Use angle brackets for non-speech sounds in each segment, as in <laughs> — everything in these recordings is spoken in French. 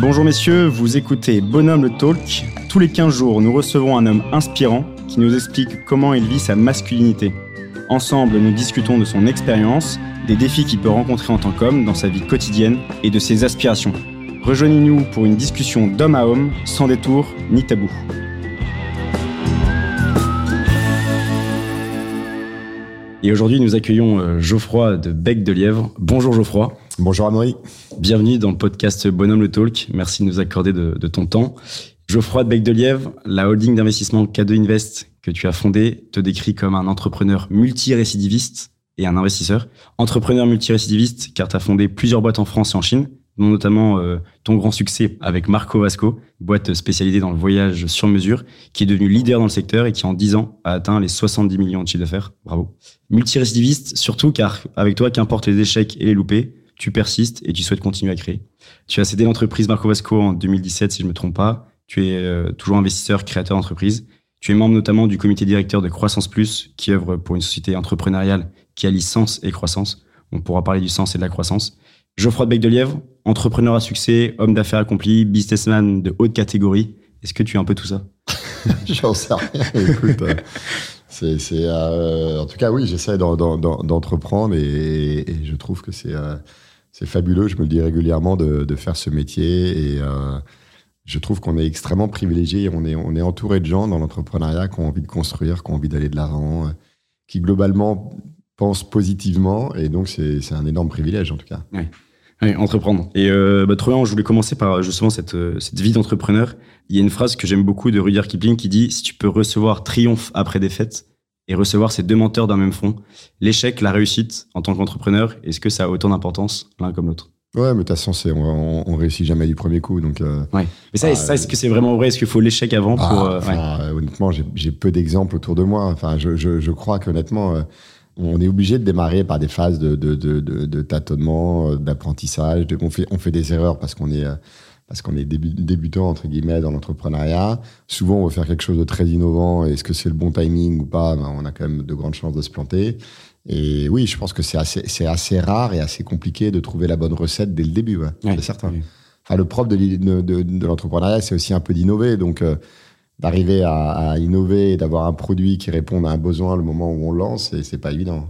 Bonjour messieurs, vous écoutez Bonhomme le Talk. Tous les 15 jours, nous recevons un homme inspirant qui nous explique comment il vit sa masculinité. Ensemble, nous discutons de son expérience, des défis qu'il peut rencontrer en tant qu'homme dans sa vie quotidienne et de ses aspirations. Rejoignez-nous pour une discussion d'homme à homme, sans détour ni tabou. Et aujourd'hui, nous accueillons euh, Geoffroy de Bec de Lièvre. Bonjour Geoffroy. Bonjour Amaury. Bienvenue dans le podcast Bonhomme le Talk. Merci de nous accorder de, ton temps. Geoffroy de Bec de Lièvre, la holding d'investissement K2 Invest que tu as fondée te décrit comme un entrepreneur multirécidiviste et un investisseur. Entrepreneur multirécidiviste car tu as fondé plusieurs boîtes en France et en Chine notamment euh, ton grand succès avec Marco Vasco, boîte spécialisée dans le voyage sur mesure, qui est devenu leader dans le secteur et qui en 10 ans a atteint les 70 millions de chiffre d'affaires. Bravo. Multirécidiviste, surtout car avec toi, qu'importe les échecs et les loupés, tu persistes et tu souhaites continuer à créer. Tu as cédé l'entreprise Marco Vasco en 2017, si je ne me trompe pas. Tu es euh, toujours investisseur, créateur d'entreprise. Tu es membre notamment du comité directeur de Croissance Plus, qui œuvre pour une société entrepreneuriale qui allie sens et croissance. On pourra parler du sens et de la croissance. Geoffroy de Bec de entrepreneur à succès, homme d'affaires accompli, businessman de haute catégorie. Est-ce que tu es un peu tout ça? <laughs> J'en sais rien. Écoute, euh, c'est, euh, en tout cas, oui, j'essaie d'entreprendre et, je trouve que c'est, c'est fabuleux. Je me le dis régulièrement de, faire ce métier et je trouve qu'on est extrêmement privilégié. On est, on est entouré de gens dans l'entrepreneuriat qui ont envie de construire, qui ont envie d'aller de l'avant, qui globalement pensent positivement et donc c'est, un énorme privilège en tout cas. Oui. Entreprendre. Et euh, bah, je voulais commencer par justement cette, euh, cette vie d'entrepreneur. Il y a une phrase que j'aime beaucoup de Rudyard Kipling qui dit Si tu peux recevoir triomphe après défaite et recevoir ces deux menteurs d'un même front, l'échec, la réussite en tant qu'entrepreneur, est-ce que ça a autant d'importance l'un comme l'autre? Ouais, mais de toute façon, on, on, réussit jamais du premier coup. Donc, euh, ouais. Mais ça, bah, ça est-ce que c'est vraiment vrai? Est-ce qu'il faut l'échec avant pour. Ah, euh, honnêtement, j'ai peu d'exemples autour de moi. Enfin, je, je, je crois qu'honnêtement. Euh, on est obligé de démarrer par des phases de, de, de, de tâtonnement, euh, d'apprentissage. On fait, on fait des erreurs parce qu'on est, euh, parce qu'on est débutant, entre guillemets, dans l'entrepreneuriat. Souvent, on veut faire quelque chose de très innovant. Est-ce que c'est le bon timing ou pas? Ben, On a quand même de grandes chances de se planter. Et oui, je pense que c'est assez, c'est assez rare et assez compliqué de trouver la bonne recette dès le début. Ouais, c'est certain. Enfin, le propre de, de, l'entrepreneuriat, c'est aussi un peu d'innover. Donc, euh, d'arriver à, innover et d'avoir un produit qui réponde à un besoin le moment où on lance, c'est pas évident.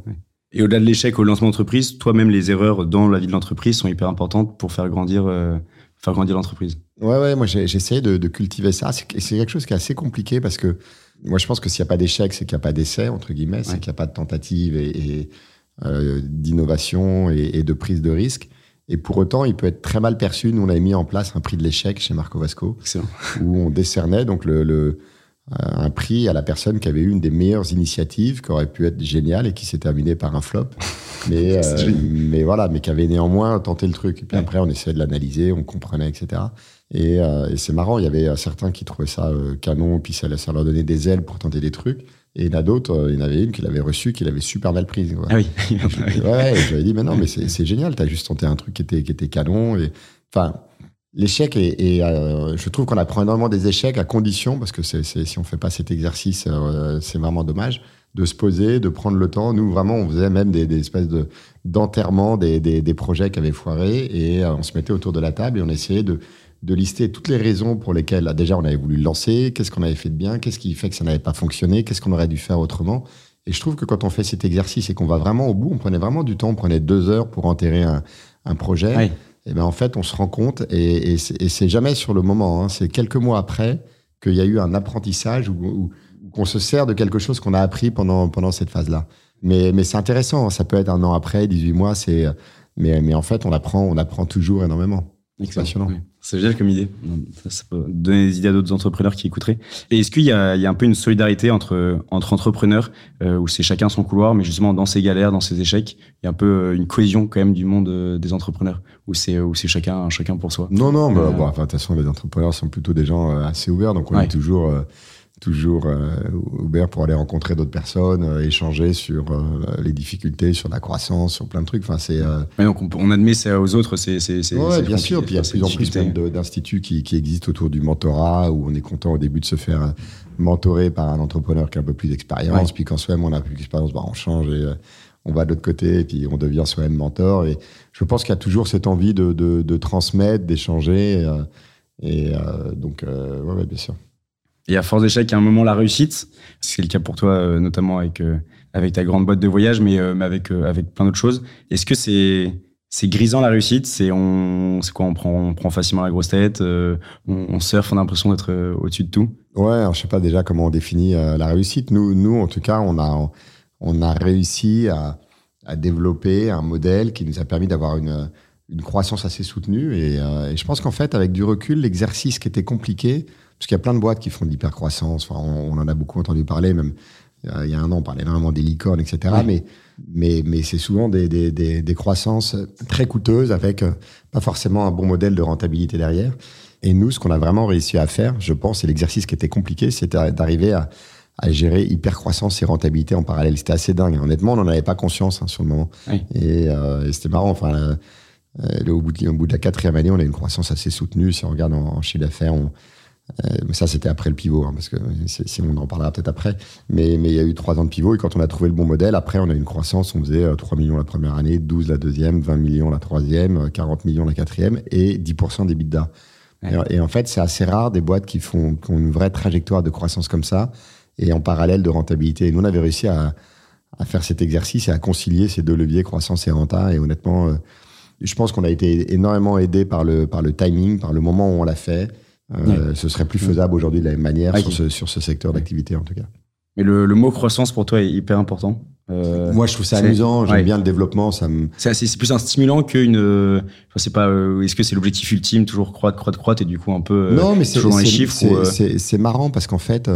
Et au-delà de l'échec au lancement d'entreprise, toi-même, les erreurs dans la vie de l'entreprise sont hyper importantes pour faire grandir, euh, faire grandir l'entreprise. Ouais, ouais, moi j'essaie de, de, cultiver ça. C'est quelque chose qui est assez compliqué parce que moi je pense que s'il n'y a pas d'échec, c'est qu'il n'y a pas d'essai, entre guillemets, c'est qu'il n'y a pas de tentative et, euh, d'innovation et, et, de prise de risque. Et pour autant, il peut être très mal perçu. Nous, on avait mis en place un prix de l'échec chez Marco Vasco, où on décernait donc le, le, un prix à la personne qui avait eu une des meilleures initiatives, qui aurait pu être géniale et qui s'est terminée par un flop. <laughs> Mais, euh, mais voilà, mais qui avait néanmoins tenté le truc. Et puis après, on essayait de l'analyser, on comprenait, etc. Et, euh, et c'est marrant, il y avait certains qui trouvaient ça canon, puis ça, ça leur donnait des ailes pour tenter des trucs. Et il y en a d'autres, euh, il y en avait une qu'il avait reçue, qu'il avait super mal prise. Ah oui. ouais, ai dit, mais non, mais c'est génial, tu as juste tenté un truc qui était, qui était canon. Et, enfin, l'échec, et, euh, je trouve qu'on apprend énormément des échecs à condition, parce que c'est si on fait pas cet exercice, euh, c'est vraiment dommage, de se poser, de prendre le temps. Nous, vraiment, on faisait même des, espèces d'enterrement des, des, des, projets qui avaient foiré, et on se mettait autour de la table et on essayait de de lister toutes les raisons pour lesquelles déjà on avait voulu le lancer, qu'est-ce qu'on avait fait de bien, qu'est-ce qui fait que ça n'avait pas fonctionné, qu'est-ce qu'on aurait dû faire autrement. Et je trouve que quand on fait cet exercice et qu'on va vraiment au bout, on prenait vraiment du temps, on prenait deux heures pour enterrer un, projet. Et ben en fait, on se rend compte, et, c'est jamais sur le moment, hein, c'est quelques mois après qu'il y a eu un apprentissage ou, qu'on se sert de quelque chose qu'on a appris pendant, pendant cette phase-là. Mais, c'est intéressant, ça peut être un an après, 18 mois, mais, mais en fait, on apprend, on apprend toujours énormément. Excellent. C'est génial comme idée. Ça peut donner des idées à d'autres entrepreneurs qui écouteraient. Et est-ce qu'il y, a, un peu une solidarité entre, entre entrepreneurs euh, où c'est chacun son couloir, mais justement dans ses galères, dans ses échecs, il y a un peu euh, une cohésion quand même du monde euh, des entrepreneurs où c'est où c'est chacun chacun pour soi? Non non, bah, de toute façon les entrepreneurs sont plutôt des gens assez ouverts, donc on est toujours toujours euh, ouvert pour aller rencontrer d'autres personnes, euh, échanger sur euh, les difficultés, sur la croissance, sur plein de trucs. Enfin, c'est. donc on, admet ça aux autres, c'est. Ouais, bien sûr. Puis il y a de plus en plus d'instituts qui, qui, existent autour du mentorat, où on est content au début de se faire mentorer par un entrepreneur qui a un peu plus d'expérience. Puis quand soi-même on a plus d'expérience, bah, on change et on va de l'autre côté et puis on devient soi-même mentor. Et je pense qu'il y a toujours cette envie de, de, transmettre, d'échanger. et donc, ouais, bien sûr. Et à force d'échec, à un moment, la réussite, c'est le cas pour toi, notamment avec, avec ta grande boîte de voyage, mais, mais avec, avec plein d'autres choses. Est-ce que c'est c'est grisant la réussite? C'est quoi? On prend, on prend facilement la grosse tête. Euh, on, on, surfe, on a l'impression d'être euh, au-dessus de tout? Ouais, alors je sais pas déjà comment on définit euh, la réussite. Nous, nous, en tout cas, on a, on a réussi à, à développer un modèle qui nous a permis d'avoir une, une croissance assez soutenue. Et, et je pense qu'en fait, avec du recul, l'exercice qui était compliqué, parce qu'il y a plein de boîtes qui font de l'hypercroissance. Enfin, on, on, en a beaucoup entendu parler, même il y a un an, on parlait énormément des licornes, etc. Mais mais, mais c'est souvent des, des, des, des, croissances très coûteuses avec euh, pas forcément un bon modèle de rentabilité derrière. Et nous, ce qu'on a vraiment réussi à faire, je pense, et l'exercice qui était compliqué, c'était d'arriver à, à, gérer hyper croissance et rentabilité en parallèle. C'était assez dingue. Honnêtement, on n'en avait pas conscience hein, sur le moment. Et, euh, c'était marrant. Enfin, euh, au, bout de, au bout de la quatrième année, on a une croissance assez soutenue. Si on regarde en, en chiffre d'affaires, on, euh, ça, c'était après le pivot, hein, parce que si on en parlera peut-être après. Mais, mais il y a eu trois ans de pivot, et quand on a trouvé le bon modèle, après, on a eu une croissance, on faisait 3 euh, millions la première année, 12 la deuxième, 20 millions la troisième, 40 euh, millions la quatrième, et 10% d'EBITDA. Ouais. Et, en fait, c'est assez rare des boîtes qui font qui ont une vraie trajectoire de croissance comme ça, et en parallèle de rentabilité. Et nous, on avait réussi à, à faire cet exercice et à concilier ces deux leviers, croissance et renta. Et honnêtement, je pense qu'on a été énormément aidé par le, par le timing, par le moment où on l'a fait. Euh, ce serait plus faisable aujourd'hui de la même manière sur, ce, sur, ce, secteur d'activité en tout cas. Mais le, le, mot croissance pour toi est hyper important. Euh, Moi, je trouve ça amusant. J'aime bien le développement. Ça me... C'est plus un stimulant qu'une. Euh, je sais pas. Est-ce que c'est l'objectif ultime, toujours croître, croître, croître, et du coup un peu. non, mais toujours dans les chiffres. C'est marrant parce qu'en fait,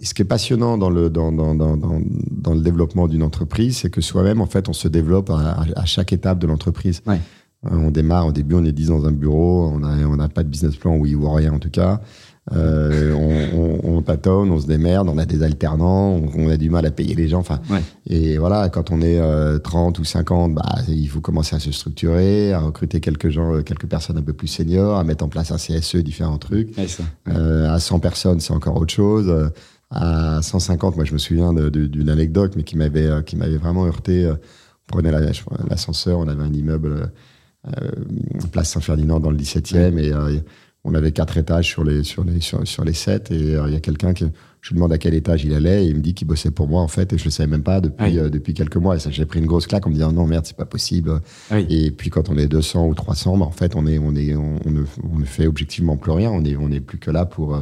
ce qui est passionnant dans le dans, dans, dans, dans le développement d'une entreprise, c'est que soi-même, en fait, on se développe à, à chaque étape de l'entreprise. Ouais. Euh, on démarre, au début, on est 10 dans un bureau, on n'a on a pas de business plan ou il voit rien en tout cas. Euh, on, on, tâtonne, on se démerde, on a des alternants, on, a du mal à payer les gens. Enfin, et voilà, quand on est 30 euh, ou 50, bah, il faut commencer à se structurer, à recruter quelques gens, quelques personnes un peu plus seniors, à mettre en place un CSE, différents trucs. à 100 personnes, c'est encore autre chose. À 150, moi, je me souviens d'une anecdote, mais qui m'avait qui m'avait vraiment heurté. On prenait l'ascenseur, on avait un immeuble euh, place Saint-Ferdinand dans le 17e. Et euh, on avait quatre étages sur les, sur les, sur, les sept. Et euh, il y a quelqu'un qui. Je lui demande à quel étage il allait et il me dit qu'il bossait pour moi en fait et je le savais même pas depuis depuis quelques mois. Et ça j'ai pris une grosse claque en me disant non merde c'est pas possible. Et puis quand on est 200 ou 300 bah, en fait on est on est on, ne, on, ne, fait objectivement plus rien. On est on est plus que là pour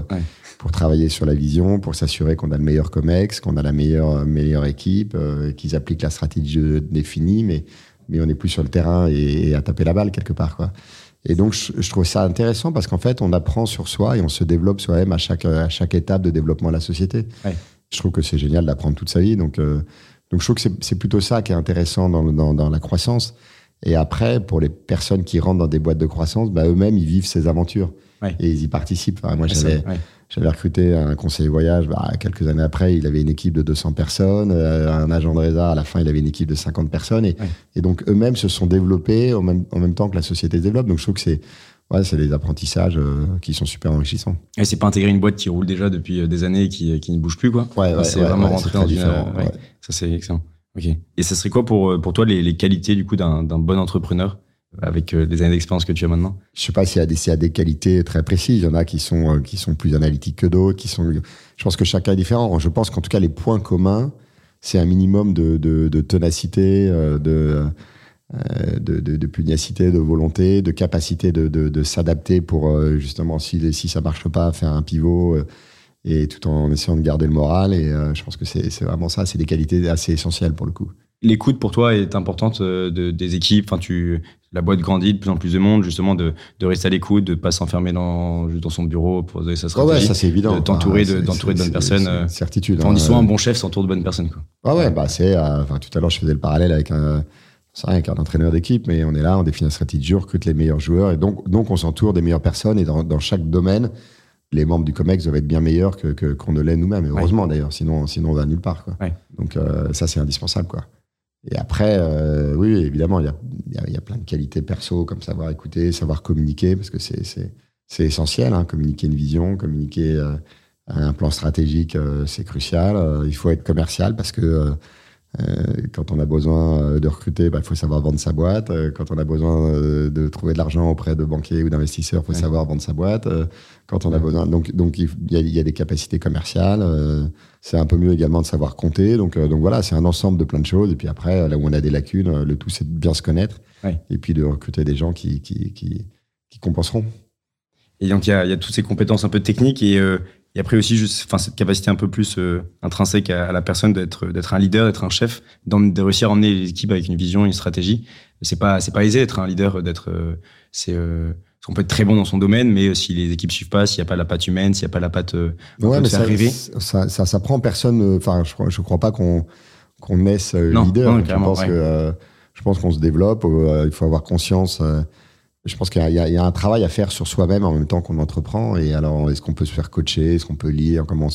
pour travailler sur la vision pour s'assurer qu'on a le meilleur comex qu'on a la meilleure meilleure équipe qu'ils appliquent la stratégie définie mais mais on n'est plus sur le terrain et, à taper la balle quelque part. Quoi. Et donc, je, trouve ça intéressant parce qu'en fait, on apprend sur soi et on se développe soi-même à chaque, à chaque étape de développement de la société. Je trouve que c'est génial d'apprendre toute sa vie. Donc, euh, donc je trouve que c'est plutôt ça qui est intéressant dans, dans, dans, la croissance. Et après, pour les personnes qui rentrent dans des boîtes de croissance, bah, eux-mêmes, ils vivent ces aventures et ils y participent. moi, j'avais j'avais recruté un conseiller voyage. Bah, quelques années après, il avait une équipe de 200 personnes. Euh, un agent de résa, à la fin, il avait une équipe de 50 personnes. Et, et donc, eux-mêmes se sont développés en même, en même temps que la société se développe. Donc, je trouve que c'est ouais, c'est des apprentissages euh, qui sont super enrichissants. Et c'est pas intégrer une boîte qui roule déjà depuis euh, des années et qui, qui ne bouge plus, quoi. Ouais, c'est vraiment rentrer dans une. Ça, c'est excellent. Ok. Et ça serait quoi pour, pour toi les, les qualités, du coup, d'un bon entrepreneur? Avec euh, des années d'expérience que tu as maintenant Je sais pas s'il y a des, qualités très précises. Il y en a qui sont, euh, plus analytiques que d'autres. Je pense que chacun est différent. Je pense qu'en tout cas, les points communs, c'est un minimum de, ténacité, euh, de, pugnacité, de volonté, de capacité de, s'adapter pour justement, si, si ça marche pas, faire un pivot et tout en essayant de garder le moral. Et je pense que c'est vraiment ça. C'est des qualités assez essentielles pour le coup l'écoute pour toi est importante de, des équipes. Enfin, tu, la boîte grandit de plus en plus de monde, justement, de, de rester à l'écoute, de pas s'enfermer dans, dans son bureau pour donner sa stratégie. ouais, ça c'est évident. De t'entourer ah, de, bonnes personnes. Euh, certitude. on dit souvent un bon chef s'entoure de bonnes personnes. Quoi. Ah ouais, bah c'est. Euh, enfin, tout à l'heure, je faisais le parallèle avec un. Avec un entraîneur d'équipe, mais on est là, on définit la stratégie, on recrute les meilleurs joueurs, et donc, donc on s'entoure des meilleures personnes, et dans, dans chaque domaine, les membres du COMEX doivent être bien meilleurs que qu'on ne l'est nous-mêmes. Heureusement d'ailleurs, sinon, sinon on va nulle part. Quoi. Donc euh, ça, c'est indispensable. Quoi. Et après, euh, oui, évidemment, il y a, y, a, plein de qualités perso, comme savoir écouter, savoir communiquer, parce que c'est essentiel, hein, communiquer une vision, communiquer euh, un plan stratégique, euh, c'est crucial. il faut être commercial parce que quand on a besoin de recruter, il bah, faut savoir vendre sa boîte. Quand on a besoin de trouver de l'argent auprès de banquiers ou d'investisseurs, il faut savoir vendre sa boîte. Quand on a besoin, donc donc il y, a, il y a des capacités commerciales. c'est un peu mieux également de savoir compter. Donc donc voilà, c'est un ensemble de plein de choses. Et puis après, là où on a des lacunes, le tout c'est de bien se connaître et puis de recruter des gens qui qui, qui, qui compenseront. Et donc, il y a, y a, toutes ces compétences un peu techniques et, euh, et après aussi, juste, enfin, cette capacité un peu plus euh, intrinsèque à, la personne d'être, d'être un leader, d'être un chef, de réussir à emmener les équipes avec une vision, une stratégie. C'est pas, c'est pas aisé d'être un leader, d'être, euh, c'est, on peut être très bon dans son domaine, mais si les équipes suivent pas, s'il n'y a pas la patte humaine, s'il n'y a pas la patte, ouais, mais ça, arriver. Ça, ça, ça, prend personne. Enfin, je, je crois pas qu'on qu'on naisse leader. je pense que je pense qu'on se développe. il faut avoir conscience je pense qu'il y, y, a un travail à faire sur soi-même en même temps qu'on entreprend. Et alors, est-ce qu'on peut se faire coacher? Est-ce qu'on peut lire? Comment,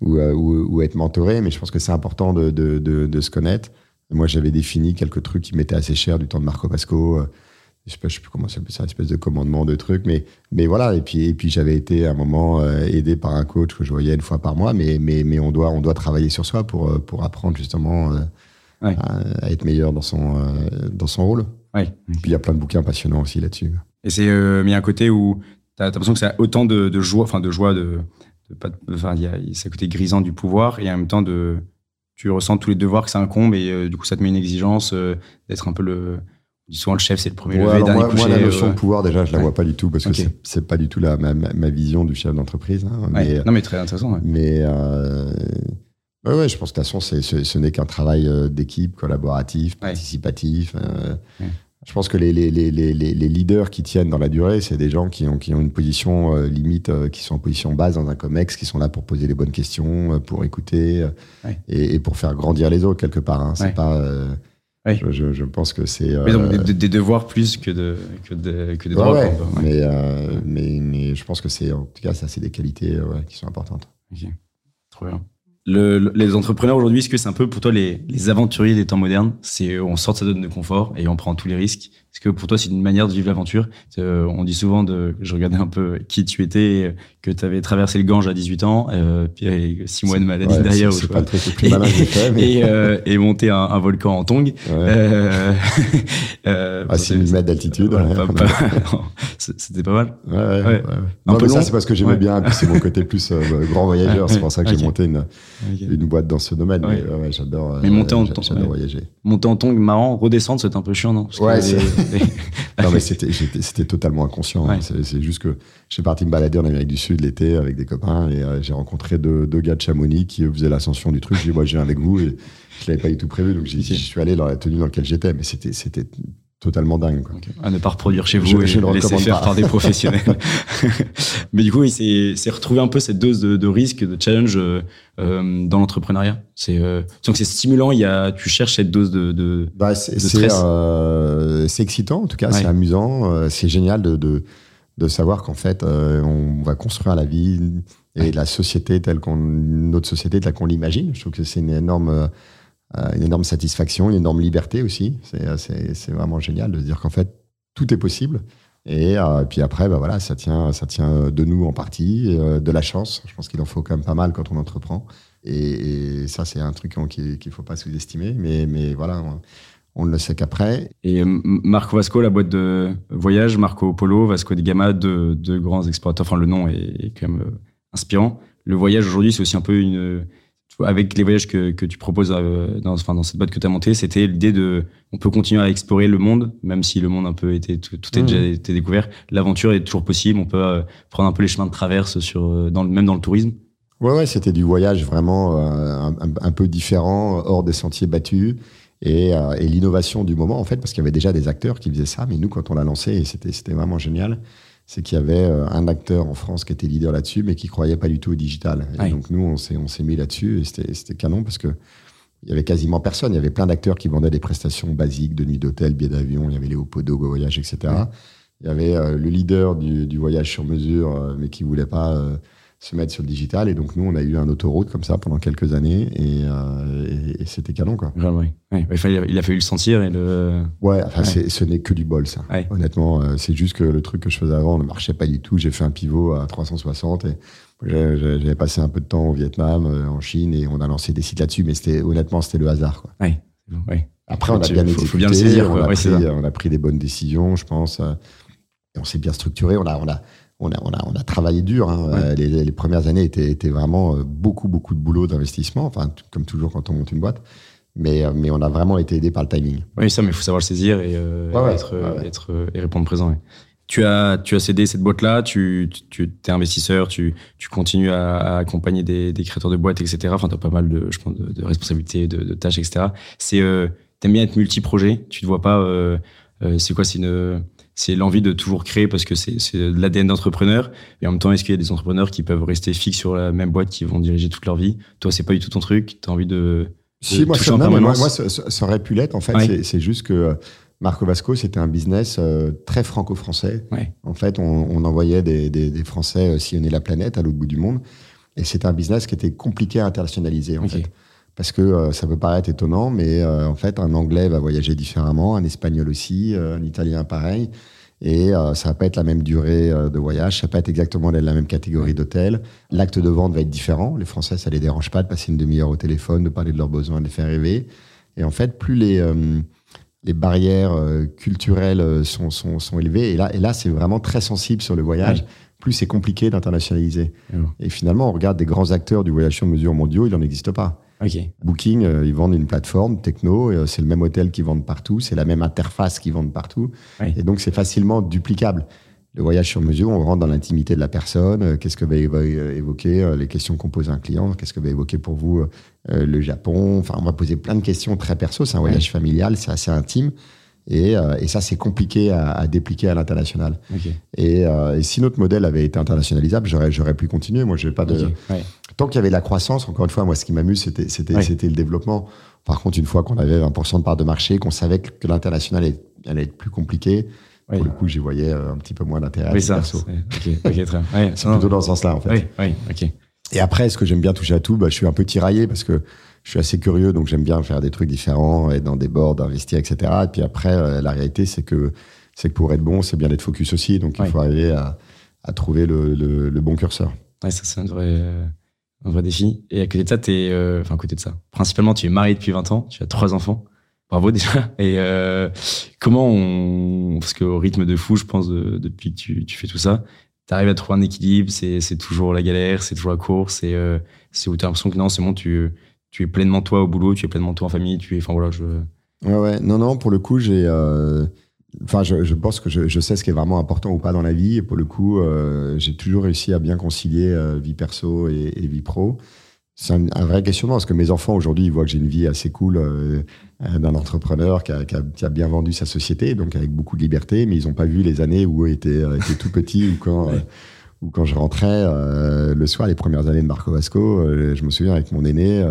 ou, euh, ou, ou, être mentoré? Mais je pense que c'est important de, de, de, de, se connaître. Moi, j'avais défini quelques trucs qui m'étaient assez chers du temps de Marco Pasco. Euh, je sais, pas, je sais plus comment ça s'appelle ça, une espèce de commandement de trucs. Mais, mais voilà. Et puis, et puis j'avais été à un moment euh, aidé par un coach que je voyais une fois par mois. Mais, mais, mais on, doit, on doit travailler sur soi pour, pour apprendre justement à, à, être meilleur dans son, dans son rôle. Ouais. Puis il y a plein de bouquins passionnants aussi là-dessus. Et c'est euh, mis un côté où tu as, l'impression que ça a autant de, de joie, enfin de joie, de, enfin il y a c'est côté grisant du pouvoir et en même temps de tu ressens tous les devoirs que ça incombe et euh, du coup ça te met une exigence euh, d'être un peu le souvent le chef c'est le premier ouais, levé, moi, moi, la notion de pouvoir déjà je la vois pas du tout parce que c'est pas du tout la ma, ma vision du chef d'entreprise. Hein, mais, non mais très intéressant. Mais Ouais, ouais, je pense que de toute façon, c'est, ce, n'est qu'un travail euh, d'équipe, collaboratif, participatif. Euh, je pense que les, les, les, les, leaders qui tiennent dans la durée, c'est des gens qui ont, qui ont une position euh, limite, qui sont en position basse dans un COMEX, qui sont là pour poser les bonnes questions, pour écouter et, et, pour faire grandir les autres quelque part. Hein. C'est pas. Je, je, je, pense que c'est. mais donc des, des, devoirs plus que, de, que, de, que des droits. Mais, mais, mais, je pense que c'est, en tout cas, ça, c'est des qualités qui sont importantes. Ok, trop bien le, les entrepreneurs aujourd'hui, est-ce que c'est un peu pour toi les, aventuriers des temps modernes C'est on sort de sa zone de confort et on prend tous les risques. Est-ce que pour toi c'est une manière de vivre l'aventure euh, On dit souvent de, je regardais un peu qui tu étais, que tu avais traversé le Gange à 18 ans, euh, puis 6 mois de maladie ouais, derrière. C'est pas le truc le plus malin que fait. Mais... Et, euh, et monter un, un, volcan en tong. Euh, <laughs> à 6000 mètres d'altitude. <laughs> C'était pas mal. Ouais, ouais. Un peu ça c'est parce que j'aimais bien, c'est mon côté plus grand voyageur. C'est pour ça que j'ai monté une, une boîte dans ce domaine. Mais j'adore. Mais monter en tong, voyager. Monter en tong, marrant. Redescendre, c'est un peu chiant, non? Ouais, <laughs> non, mais c'était, totalement inconscient. Hein. C'est, juste que j'ai parti me balader en Amérique du Sud l'été avec des copains et euh, j'ai rencontré deux, deux, gars de Chamonix qui faisaient l'ascension du truc. J'ai dit, moi, je viens avec vous et je l'avais pas du tout prévu. Donc, je suis allé dans la tenue dans laquelle j'étais, mais c'était totalement dingue. Quoi. À ne pas reproduire chez vous et je le laisser faire par des <laughs> professionnels. <laughs> Mais du coup, il s'est retrouvé un peu cette dose de, de risque, de challenge euh, euh dans l'entrepreneuriat. C'est euh, c'est stimulant. Il y a, tu cherches cette dose de, de, bah, c'est, stress. Euh, c'est excitant, en tout cas, c'est amusant, c'est génial de, de, de savoir qu'en fait, on va construire la vie et la société telle qu'on, notre société telle qu'on l'imagine. Je trouve que c'est une énorme une énorme satisfaction, une énorme liberté aussi. Euh, c'est vraiment génial de se dire qu'en fait, tout est possible. Et, euh, puis après, bah voilà, ça tient, ça tient de nous en partie, de la chance. Je pense qu'il en faut quand même pas mal quand on entreprend. Et, ça, c'est un truc qu'il ne faut pas sous-estimer. Mais, voilà, on, ne le sait qu'après. Et Marco Vasco, la boîte de voyage, Marco Polo, Vasco de Gama, deux, de grands explorateurs. Enfin, le nom est quand même inspirant. Le voyage aujourd'hui, c'est aussi un peu une avec les voyages que, que tu proposes euh, dans, enfin, dans cette boîte que tu as montée, c'était l'idée de, on peut continuer à explorer le monde, même si le monde un peu était, tout, tout est déjà mmh. été découvert. L'aventure est toujours possible. On peut euh, prendre un peu les chemins de traverse sur, euh, dans, même dans le tourisme. Ouais, ouais, c'était du voyage vraiment un, un, peu différent, hors des sentiers battus. Et, et l'innovation du moment, en fait, parce qu'il y avait déjà des acteurs qui faisaient ça, mais nous, quand on l'a lancé, c'était, c'était vraiment génial c'est qu'il y avait euh, un acteur en France qui était leader là-dessus, mais qui croyait pas du tout au digital. Et donc nous, on s'est on s'est mis là-dessus et c'était canon parce que il y avait quasiment personne. Il y avait plein d'acteurs qui vendaient des prestations basiques de nuit d'hôtel, billets d'avion. Il y avait les Opodo, Go Voyage, etc. Il y avait euh, le leader du, du, voyage sur mesure, euh, mais qui voulait pas se mettre sur le digital. Et donc, nous, on a eu un autoroute comme ça pendant quelques années et, euh, et, c'était canon, quoi. oui. il, a, fallu le sentir et le. Ouais, enfin, ce n'est que du bol, ça. Honnêtement, euh, c'est juste que le truc que je faisais avant ne marchait pas du tout. J'ai fait un pivot à 360 et j'avais passé un peu de temps au Vietnam, euh, en Chine et on a lancé des sites là-dessus, mais c'était, honnêtement, c'était le hasard, quoi. Après, on a bien exécuté, bien saisir, on, a pris, on, a pris, des bonnes décisions, je pense. Et on s'est bien structuré. On a, on a, on a, on a, on a travaillé dur. Hein. Les, les, premières années étaient, étaient, vraiment beaucoup, beaucoup de boulot d'investissement. Enfin, comme toujours quand on monte une boîte. Mais, mais on a vraiment été aidé par le timing. Oui, ça, mais il faut savoir le saisir et, être, être, et répondre présent tu as, tu as cédé cette boîte-là, tu, tu es investisseur, tu, tu continues à, accompagner des, des, créateurs de boîtes, etc. Enfin, tu as pas mal de, je pense, de, responsabilités, de, tâches, etc. C'est, euh, t'aimes bien être multi-projet. Tu te vois pas, euh, euh, c'est quoi, c'est une, c'est l'envie de toujours créer parce que c'est, c'est l'ADN d'entrepreneur. Et en même temps, est-ce qu'il y a des entrepreneurs qui peuvent rester fixes sur la même boîte, qui vont diriger toute leur vie? Toi, c'est pas du tout ton truc? Tu as envie de, si, moi, ça, moi, moi, ça, aurait pu l'être. En fait, c'est juste que Marco Vasco, c'était un business euh, très franco-français. En fait, on, envoyait des, des, Français euh, sillonner la planète à l'autre bout du monde. Et c'était un business qui était compliqué à internationaliser, en fait. Parce que euh, ça peut paraître étonnant, mais en fait, un Anglais va voyager différemment, un Espagnol aussi, un Italien pareil. Et ça va pas être la même durée de voyage, ça va pas être exactement la même catégorie d'hôtel. L'acte de vente va être différent. Les Français, ça les dérange pas de passer une demi-heure au téléphone, de parler de leurs besoins, de les faire rêver. Et en fait, plus les les barrières euh, culturelles euh, sont, sont, sont, élevées. Et là, et là c'est vraiment très sensible sur le voyage. Plus c'est compliqué d'internationaliser. Et finalement, on regarde des grands acteurs du voyage sur mesure mondiaux, il n'en existe pas. Booking, euh, ils vendent une plateforme techno, c'est le même hôtel qu'ils vendent partout, c'est la même interface qu'ils vendent partout. Et donc, c'est facilement duplicable le voyage sur mesure, on rentre dans l'intimité de la personne. Euh, qu'est-ce que va évoquer euh, les questions qu'on pose à un client Qu'est-ce que va évoquer pour vous euh, le Japon Enfin, on va poser plein de questions très perso. C'est un voyage familial, c'est assez intime. Et, et ça, c'est compliqué à, à, dépliquer à l'international. Et, et, si notre modèle avait été internationalisable, j'aurais, pu continuer. Moi, je pas de. Tant qu'il y avait de la croissance, encore une fois, moi, ce qui m'amuse, c'était, c'était, c'était le développement. Par contre, une fois qu'on avait 20% de part de marché, qu'on savait que l'international allait être plus compliqué, pour le coup, j'y voyais euh, un petit peu moins d'intérêt. Oui, ça. C'est plutôt dans ce sens-là, en fait. Oui, oui, ok. Et après, est-ce que j'aime bien toucher à tout bah, Je suis un peu tiraillé parce que je suis assez curieux, donc j'aime bien faire des trucs différents, être dans des boards, investir, etc. Et puis après, euh, la réalité, c'est que, c'est que pour être bon, c'est bien d'être focus aussi. Donc il faut arriver à, à trouver le, le, bon curseur. Ouais, ça, c'est un vrai, euh, un vrai défi. Et à côté de ça, es, enfin, à côté de ça, principalement, tu es marié depuis 20 ans, tu as trois enfants. Bravo déjà. Et euh, comment on... Parce qu'au rythme de fou, je pense, depuis que tu, tu, fais tout ça, tu arrives à trouver un équilibre, c'est toujours la galère, c'est toujours la course, c'est euh, où tu as l'impression que non, c'est bon, tu, tu es pleinement toi au boulot, tu es pleinement toi en famille, tu es... Enfin voilà, je... Ouais, ouais. Non, non, pour le coup, j'ai... Enfin, je, je, pense que je, je, sais ce qui est vraiment important ou pas dans la vie. Et pour le coup, euh, j'ai toujours réussi à bien concilier euh, vie perso et, et vie pro. C'est un, un, vrai questionnement parce que mes enfants aujourd'hui, ils voient que j'ai une vie assez cool euh, d'un entrepreneur qui a, qui, a, qui a, bien vendu sa société, donc avec beaucoup de liberté, mais ils n'ont pas vu les années où euh, était tout petit ou quand, euh, ou quand je rentrais le soir, les premières années de Marco Vasco. je me souviens avec mon aîné,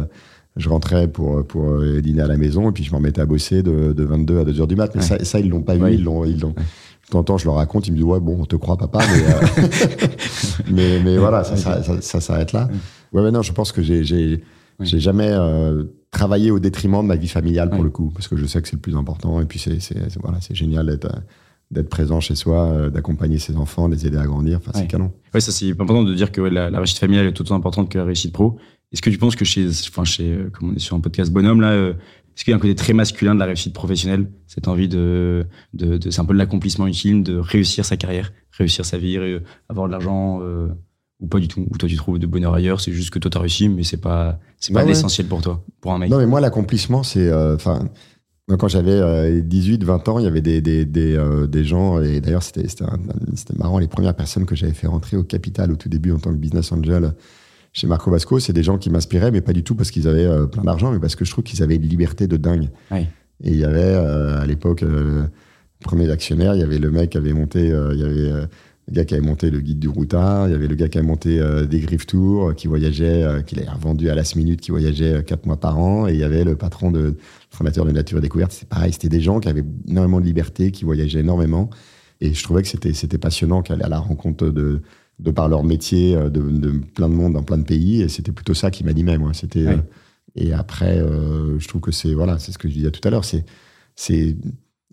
je rentrais pour, pour dîner à la maison et puis je m'en mettais à bosser de, de 22 à 2 heures du mat. Mais ça, ça, ils l'ont pas vu, ils l'ont, ils l'ont. T'entends, je leur raconte, ils me disent ouais bon, on te croit papa, mais <laughs> mais, mais, voilà, ça, ça, ça, s'arrête là. Ouais, mais non, je pense que j'ai j'ai j'ai jamais travailler au détriment de ma vie familiale pour le coup, parce que je sais que c'est le plus important. Et puis c'est voilà, c'est génial d'être d'être présent chez soi, euh, d'accompagner ses enfants, de les aider à grandir. Enfin, c'est canon. Ouais, ça c'est important de dire que la, réussite familiale est tout autant importante que la réussite pro. Est-ce que tu penses que chez, enfin chez, euh, comme on est sur un podcast bonhomme là, euh, est-ce qu'il y a un côté très masculin de la réussite professionnelle, cette envie de, de, de c'est un peu de l'accomplissement ultime, de réussir sa carrière, réussir sa vie, avoir de l'argent ou pas du tout Ou toi, tu trouves de bonheur ailleurs C'est juste que toi, t'as réussi, mais c'est pas, c'est pas l'essentiel pour toi, pour un mec? Non, mais moi, l'accomplissement, c'est, euh, enfin, quand j'avais 18, euh, 20 ans, il y avait des, des, des, euh, des gens, et d'ailleurs, c'était, c'était, marrant, les premières personnes que j'avais fait rentrer au capital au tout début en tant que business angel chez Marco Vasco, c'est des gens qui m'inspiraient, mais pas du tout parce qu'ils avaient plein d'argent, mais parce que je trouve qu'ils avaient une liberté de dingue. Et il y avait, à l'époque, le premier actionnaire, il y avait le mec qui avait monté, il y avait le gars qui avait monté le guide du routard, il y avait le gars qui avait monté euh, des Griff Tours, qui voyageait, euh, qu'il avait revendu à la minute, qui voyageait euh, quatre mois par an, et il y avait le patron de fondateur de Nature et Découverte. C'est pareil, c'était des gens qui avaient énormément de liberté, qui voyageaient énormément, et je trouvais que c'était c'était passionnant qu'aller à la rencontre de de par leur métier de, de, plein de monde dans plein de pays, et c'était plutôt ça qui m'animait moi. C'était et après, je trouve que c'est voilà, c'est ce que je disais tout à l'heure, c'est c'est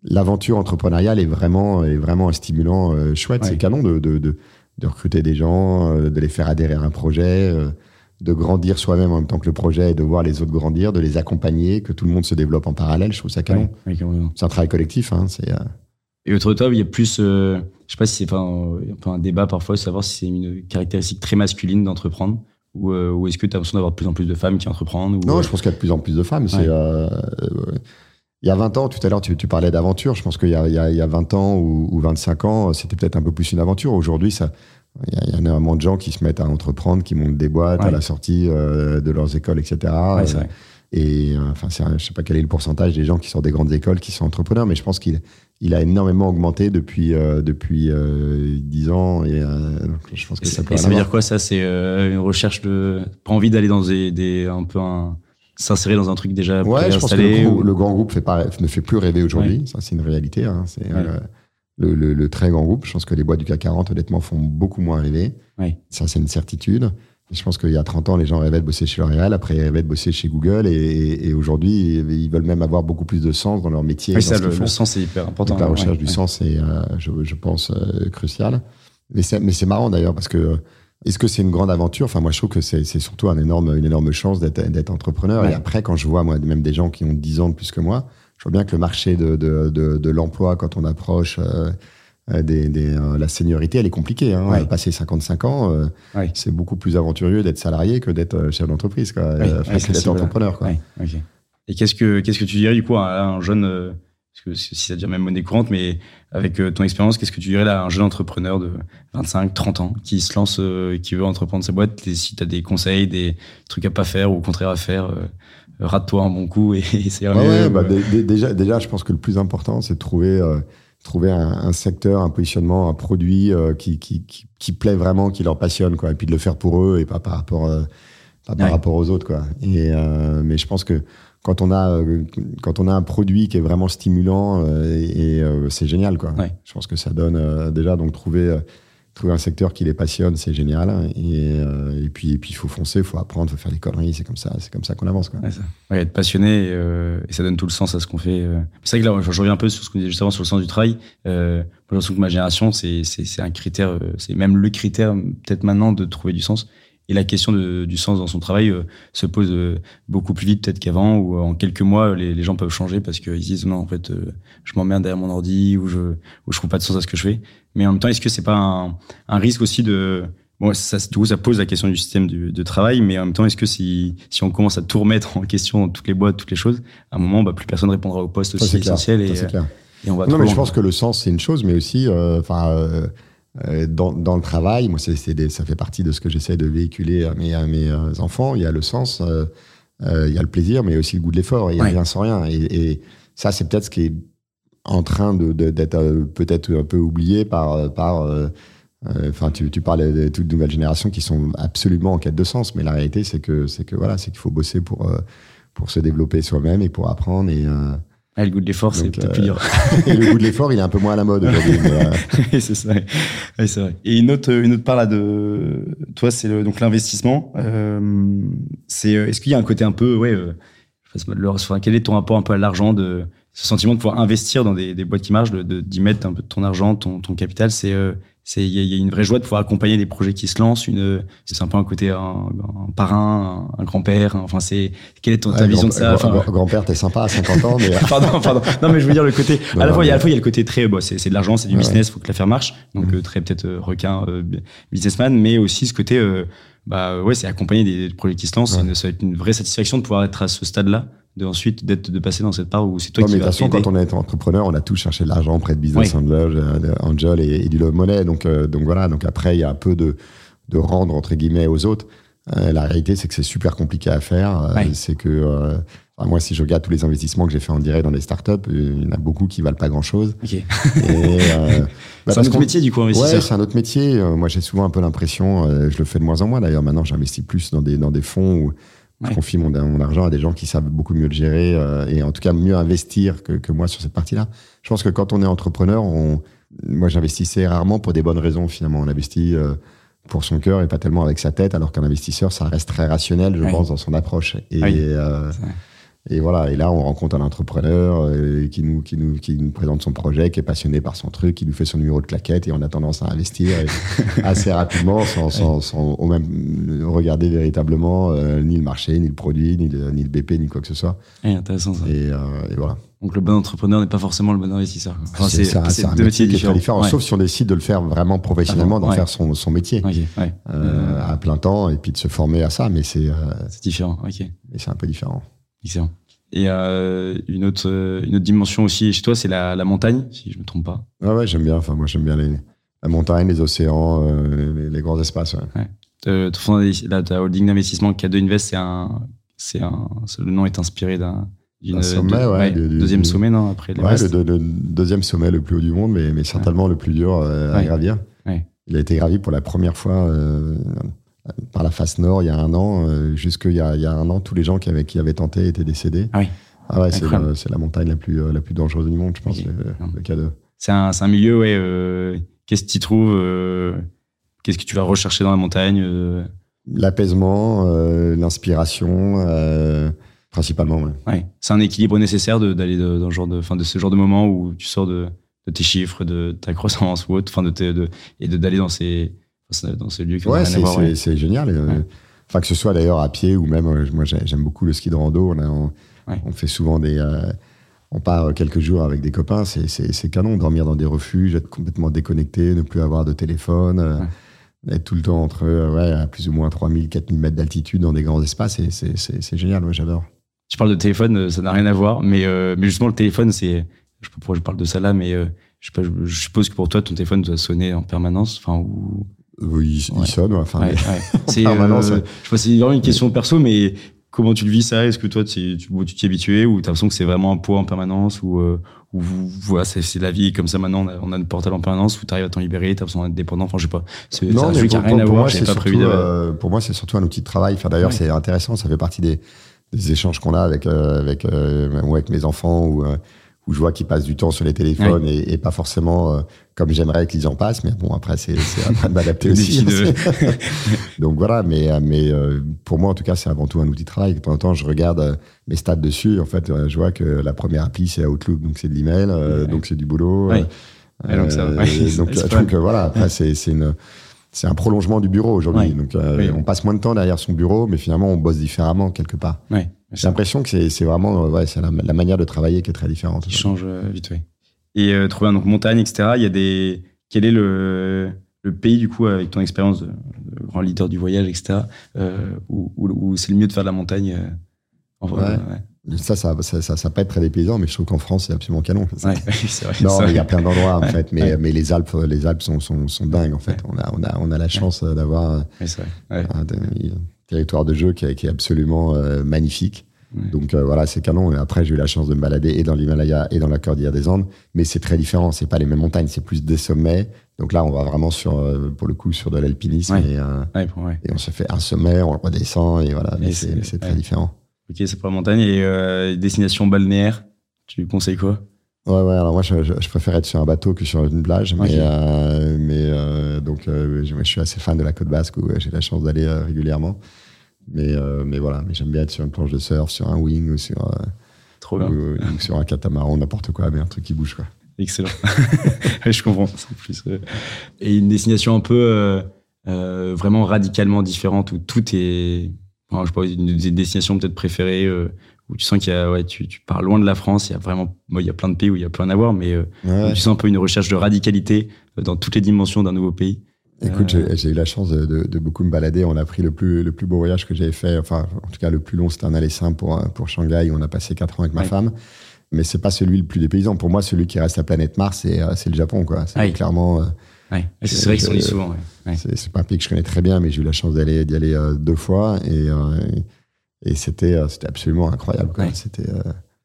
l'aventure entrepreneuriale est vraiment, est vraiment un stimulant euh, chouette. C'est canon de, de, de, de, recruter des gens, euh, de les faire adhérer à un projet, euh, de grandir soi-même en même temps que le projet et de voir les autres grandir, de les accompagner, que tout le monde se développe en parallèle. Je trouve ça canon. c'est un travail collectif. Hein, c'est, euh, Et autour de toi, il y a plus, euh, je sais pas si c'est pas un, un, débat parfois, de savoir si c'est une caractéristique très masculine d'entreprendre ou, euh, ou est-ce que tu as l'impression d'avoir de plus en plus de femmes qui entreprennent ou, Non, je pense qu'il y a de plus en plus de femmes. Il y a 20 ans, tout à l'heure, tu, tu parlais d'aventure. Je pense qu'il y a, il y, a, il y a 20 ans ou, ou 25 ans, c'était peut-être un peu plus une aventure. Aujourd'hui, ça, il y, a, énormément de gens qui se mettent à entreprendre, qui montent des boîtes à la sortie euh, de leurs écoles, etc. et euh, enfin, je sais pas quel est le pourcentage des gens qui sortent des grandes écoles qui sont entrepreneurs, mais je pense qu'il il a énormément augmenté depuis euh, depuis 10 ans. Et je pense que ça peut. ça veut dire quoi ça C'est une recherche de pas envie d'aller dans des, des, un peu un s'insérer dans un truc déjà ouais, je pense que le, grand groupe fait pas, ne fait plus rêver aujourd'hui. Ça, c'est une réalité. Hein. C'est le, très grand groupe. Je pense que les boîtes du CAC 40, honnêtement, font beaucoup moins rêver. Ça, c'est une certitude. Je pense qu'il y a 30 ans, les gens rêvaient de bosser chez L'Oréal, après ils rêvaient de bosser chez Google, et, aujourd'hui, ils veulent même avoir beaucoup plus de sens dans leur métier. Oui, ça, le, sens, c'est hyper important. la recherche du sens est, euh, je, pense, euh, cruciale. Mais c'est marrant d'ailleurs, parce que est-ce que c'est une grande aventure? Enfin, moi, je trouve que c'est surtout un énorme, une énorme chance d'être entrepreneur. Et après, quand je vois, moi, même des gens qui ont 10 ans de plus que moi, je vois bien que le marché de, de, de, l'emploi, quand on approche euh, des, des euh, la seniorité, elle est compliquée. Hein. Passer 55 ans, euh, c'est beaucoup plus aventurieux d'être salarié que d'être chef d'entreprise, quoi. d'être entrepreneur. Quoi. Et qu'est-ce que, qu'est-ce que tu dirais du coup à un jeune, parce que si ça devient même monnaie courante, mais avec ton expérience, qu'est-ce que tu dirais là à un jeune entrepreneur de 25, 30 ans qui se lance, qui veut entreprendre sa boîte, et si tu as des conseils, des trucs à pas faire ou au contraire à faire rate-toi un bon coup et, <laughs> c'est ouais, bah, déjà, déjà, je pense que le plus important, c'est de trouver, euh, trouver un, secteur, un positionnement, un produit euh, qui, qui, qui, plaît vraiment, qui leur passionne, quoi, et puis de le faire pour eux et pas par rapport, euh, pas par rapport aux autres, quoi. Et, mais je pense que quand on a quand on a un produit qui est vraiment stimulant et, c'est génial quoi. Je pense que ça donne déjà donc trouver trouver un secteur qui les passionne, c'est génial. Et, euh, et, puis, et puis, il faut foncer, il faut apprendre, il faut faire des conneries. C'est comme ça, c'est comme ça qu'on avance. Quoi. Ouais, être passionné, euh, et ça donne tout le sens à ce qu'on fait. Euh. C'est vrai que là, je, reviens un peu sur ce qu'on disait juste avant sur le sens du travail. Euh, je pense que ma génération, c'est un critère, c'est même le critère, peut-être maintenant, de trouver du sens. Et la question de, du sens dans son travail euh, se pose euh, beaucoup plus vite peut-être qu'avant, où en quelques mois, les, les, gens peuvent changer parce qu'ils disent non, en fait, euh, je m'emmerde derrière mon ordi ou je ou je trouve pas de sens à ce que je fais. Mais en même temps, est-ce que c'est pas un, un, risque aussi de bon, ça, du coup, ça pose la question du système du, de travail, mais en même temps, est-ce que si, si on commence à tout remettre en question dans toutes les boîtes, toutes les choses, à un moment, bah, plus personne répondra au poste aussi essentiel et, et, on va. Non, mais je pense que le sens, c'est une chose, mais aussi, enfin euh, dans, dans, le travail, moi, c'est, ça fait partie de ce que j'essaie de véhiculer à mes, à mes euh, enfants. Il y a le sens, euh, il y a le plaisir, mais aussi le goût de l'effort. Il y a rien sans rien. Et, et ça, c'est peut-être ce qui est en train de, d'être peut-être un peu oublié par. par Enfin, tu, tu parlais de toute nouvelle génération qui sont absolument en quête de sens, mais la réalité, c'est que c'est que voilà, c'est qu'il faut bosser pour pour se développer soi-même et pour apprendre et ah, le goût de l'effort, c'est peut-être plus dur. <laughs> le goût de l'effort, il est un peu moins à la mode aujourd'hui. <laughs> c'est ça. Oui, c'est vrai. Et une autre, une autre part là de toi, c'est donc l'investissement. Euh, c'est, est-ce qu'il y a un côté un peu, ouais, euh, enfin, quel est ton rapport un peu à l'argent, de ce sentiment de pouvoir investir dans des, des boîtes qui marchent, de, d'y mettre un peu de ton argent, ton, ton capital, c'est euh, c'est il y, a une vraie joie de pouvoir accompagner des projets qui se lancent une c'est un peu un côté un, parrain un, grand-père enfin c'est quelle est ton, ta vision de ça enfin, grand-père t'es sympa à 50 ans mais <laughs> pardon pardon. Non mais je veux dire le côté à la fois il y a à la fois il y a le côté très bon, c'est de l'argent c'est du business faut que l'affaire marche donc mm. euh, très peut-être euh, requin euh, businessman mais aussi ce côté bah ouais c'est accompagner des, projets qui se lancent ça va être une vraie satisfaction de pouvoir être à ce stade là de ensuite d'être de passer dans cette part où c'est toi qui mais de toute façon quand on est entrepreneur on a tous cherché de l'argent près de business angel, angel et, du love money. Donc euh, donc voilà. Donc après il y a un peu de de rendre entre guillemets aux autres. Euh, la réalité c'est que c'est super compliqué à faire. Euh, c'est que moi si je regarde tous les investissements que j'ai fait en direct dans les startups il y en a beaucoup qui valent pas grand chose okay. <laughs> bah, c'est un autre métier du coup investisseur. Ouais c'est un autre métier. Moi j'ai souvent un peu l'impression je le fais de moins en moins d'ailleurs maintenant j'investis plus dans des dans des fonds où je confie mon, mon, argent à des gens qui savent beaucoup mieux le gérer euh, et en tout cas mieux investir que, que moi sur cette partie-là. Je pense que quand on est entrepreneur, on, moi j'investissais rarement pour des bonnes raisons finalement. On investit euh, pour son cœur et pas tellement avec sa tête, alors qu'un investisseur, ça reste très rationnel, je pense, dans son approche. Et, euh, Et voilà, et là, on rencontre un entrepreneur euh, qui, nous, qui, nous, qui nous présente son projet, qui est passionné par son truc, qui nous fait son numéro de claquette et on a tendance à investir <laughs> assez rapidement sans, sans, sans même regarder véritablement euh, ni le marché, ni le produit, ni le, ni le BP, ni quoi que ce soit. Ouais, intéressant ça. Et, euh, et voilà. Donc le bon entrepreneur n'est pas forcément le bon investisseur. Enfin, c'est deux métier qui est différents. très différent, Ouais. sauf si on décide de le faire vraiment professionnellement, d'en Ouais. faire son, son métier ouais. euh, à plein temps et puis de se former à ça, mais c'est euh, C'est différent. Ok, mais c'est un peu différent. Excellent. Et euh, une autre euh, une autre dimension aussi chez toi, c'est la, la montagne, si je me trompe pas. Ouais, ouais, j'aime bien. Enfin, moi, j'aime bien les, la montagne, les océans, euh, les, les grands espaces. ouais. Euh, d'investi- là, ta holding d'investissement K2 Invest, c'est un c'est un le nom est inspiré d'un Un sommet, de- ouais, du- deuxième du- sommet non après Ouais, l'Everest. le, deuxième sommet le plus haut du monde, mais, mais certainement le plus dur euh, à Ouais. gravir. Ouais. Il a été gravi pour la première fois euh, par la face nord il y a un an. Euh, Jusqu'il y a, il y a un an, tous les gens qui avaient, qui avaient tenté étaient décédés. Ah oui. Ah ouais, c'est la montagne la plus, euh, la plus dangereuse du monde, je pense, le, le K2. C'est un, c'est un milieu, ouais. euh, Qu'est-ce que tu trouves euh, Qu'est-ce que tu vas rechercher dans la montagne L'apaisement, l'inspiration, principalement. Ouais. ouais. C'est un équilibre nécessaire de- d'aller de, dans ce genre de, fin, de ce genre de moment où tu sors de, de tes chiffres, de ta croissance ou autre, enfin de, tes- de et de d'aller dans ces dans ces lieux qui Ouais, c'est génial. euh, Ouais. Enfin, que ce soit d'ailleurs à pied ou même, euh, moi j'ai- j'aime beaucoup le ski de rando. On, a- on, Ouais. on fait souvent des. euh, on part quelques jours avec des copains, c'est- c'est c'est canon. Dormir dans des refuges, être complètement déconnecté, ne plus avoir de téléphone, euh, être tout le temps entre ouais, à plus ou moins 3000, 4000 mètres d'altitude dans des grands espaces, et c'est- génial. Moi j'adore. Tu parles de téléphone, ça n'a rien à voir, mais, euh, mais justement, le téléphone, c'est. Je sais pas pourquoi je parle de ça là, mais je, je suppose que pour toi, ton téléphone doit sonner en permanence. Enfin, ou. Oui, il, il Ouais. sonne, enfin, Ouais. <laughs> C'est permanence, euh, je pas, c'est vraiment une question perso, mais comment tu le vis ça? Est-ce que toi, tu t'y es habitué ou t'as l'impression que c'est vraiment un poids en permanence ou, euh, ou voilà, c'est la vie comme ça maintenant, on a, on a une portable en permanence où t'arrives à t'en libérer, t'as besoin d'être dépendant. Enfin, je sais pas. C'est c'est un mais truc qui a pour- rien à voir. c'est pas prévu euh, pour moi, c'est surtout un outil de travail. Enfin, d'ailleurs, c'est intéressant. Ça fait partie des, des échanges qu'on a avec, euh, avec, euh, avec mes enfants où, euh, où je vois qu'ils passent du temps sur les téléphones et, et pas forcément euh, comme j'aimerais qu'ils en passent. Mais bon, après, c'est à moi de m'adapter aussi. <laughs> de- Donc voilà, mais, euh, mais euh, pour moi, en tout cas, c'est avant tout un outil de travail. De temps en temps, je regarde euh, mes stats dessus. En fait, je vois que la première appli, c'est Outlook. Donc c'est de l'email, Ouais. donc c'est du boulot. Ouais. euh, donc ça- <laughs> ouais, donc, voilà, après, c'est c'est une c'est un prolongement du bureau aujourd'hui. Ouais. Donc, euh, Oui. on passe moins de temps derrière son bureau, mais finalement, on bosse différemment quelque part. Ouais, J'ai l'impression que c'est vraiment ouais, c'est la, la manière de travailler qui est très différente. qui change vite, ouais. Et euh, trouver un donc montagne, etc. Il y a des. Quel est le le pays du coup avec ton expérience de, de grand leader du voyage, etc. Euh, où où, où c'est le mieux de faire de la montagne. euh, en vrai, Ouais. ouais. Ça, ça, ça, ça, ça peut être très dépaysant, mais je trouve qu'en France, c'est absolument canon. Ouais, <laughs> vrai. Non, mais il y a plein d'endroits en fait, mais, mais les Alpes, les Alpes sont, sont, sont dingues en fait. On a, on a, on a la chance euh, d'avoir un, un territoire de jeu qui est, qui est absolument magnifique. Ouais. Donc euh, voilà, c'est canon. Et après, j'ai eu la chance de me balader et dans l'Himalaya et dans la Cordillère des Andes, mais c'est très différent. C'est pas les mêmes montagnes, c'est plus des sommets. Donc là, on va vraiment sur, euh, pour le coup, sur de l'alpinisme Ouais. et, euh, Ouais, et on se fait un sommet, on le redescend et voilà. Mais c'est c'est- mais c'est très différent. Ok, c'est pour la montagne. Et destination balnéaire, tu conseilles quoi? Ouais, ouais. Alors moi, je, je, je préfère être sur un bateau que sur une plage, mais, euh, euh, donc euh, je, je suis assez fan de la côte basque où j'ai la chance d'aller régulièrement. Mais, euh, mais voilà, mais j'aime bien être sur une planche de surf, sur un wing ou sur, euh, Trop bien. ou, ou sur un catamaran, n'importe quoi, mais un truc qui bouge quoi. Excellent. <laughs> Je comprends. Plus, euh, Et une destination un peu euh, euh, vraiment radicalement différente où tout est. enfin, je sais une des destinations peut-être préférées euh, où tu sens qu'il y a. Ouais, tu, tu pars loin de la France. Il y a vraiment. bon, il y a plein de pays où il y a plein à voir, mais euh, Ouais. tu sens un peu une recherche de radicalité euh, dans toutes les dimensions d'un nouveau pays. Écoute, Euh, j'ai- eu la chance de, de- de beaucoup me balader. On a pris le plus, le plus beau voyage que j'avais fait. Enfin, en tout cas, le plus long, c'était un aller simple pour, pour Shanghai. où On a passé quatre ans avec ma Ouais. femme. Mais c'est pas celui le plus dépaysant. Pour moi, celui qui reste la planète Mars, c'est euh, le Japon. quoi. C'est clairement. euh, Ouais. C'est vrai qu'ils sont dit souvent. C'est pas un pays que je connais très bien, mais j'ai eu la chance d'y aller deux fois et, et c'était absolument incroyable. quoi. Ouais. C'était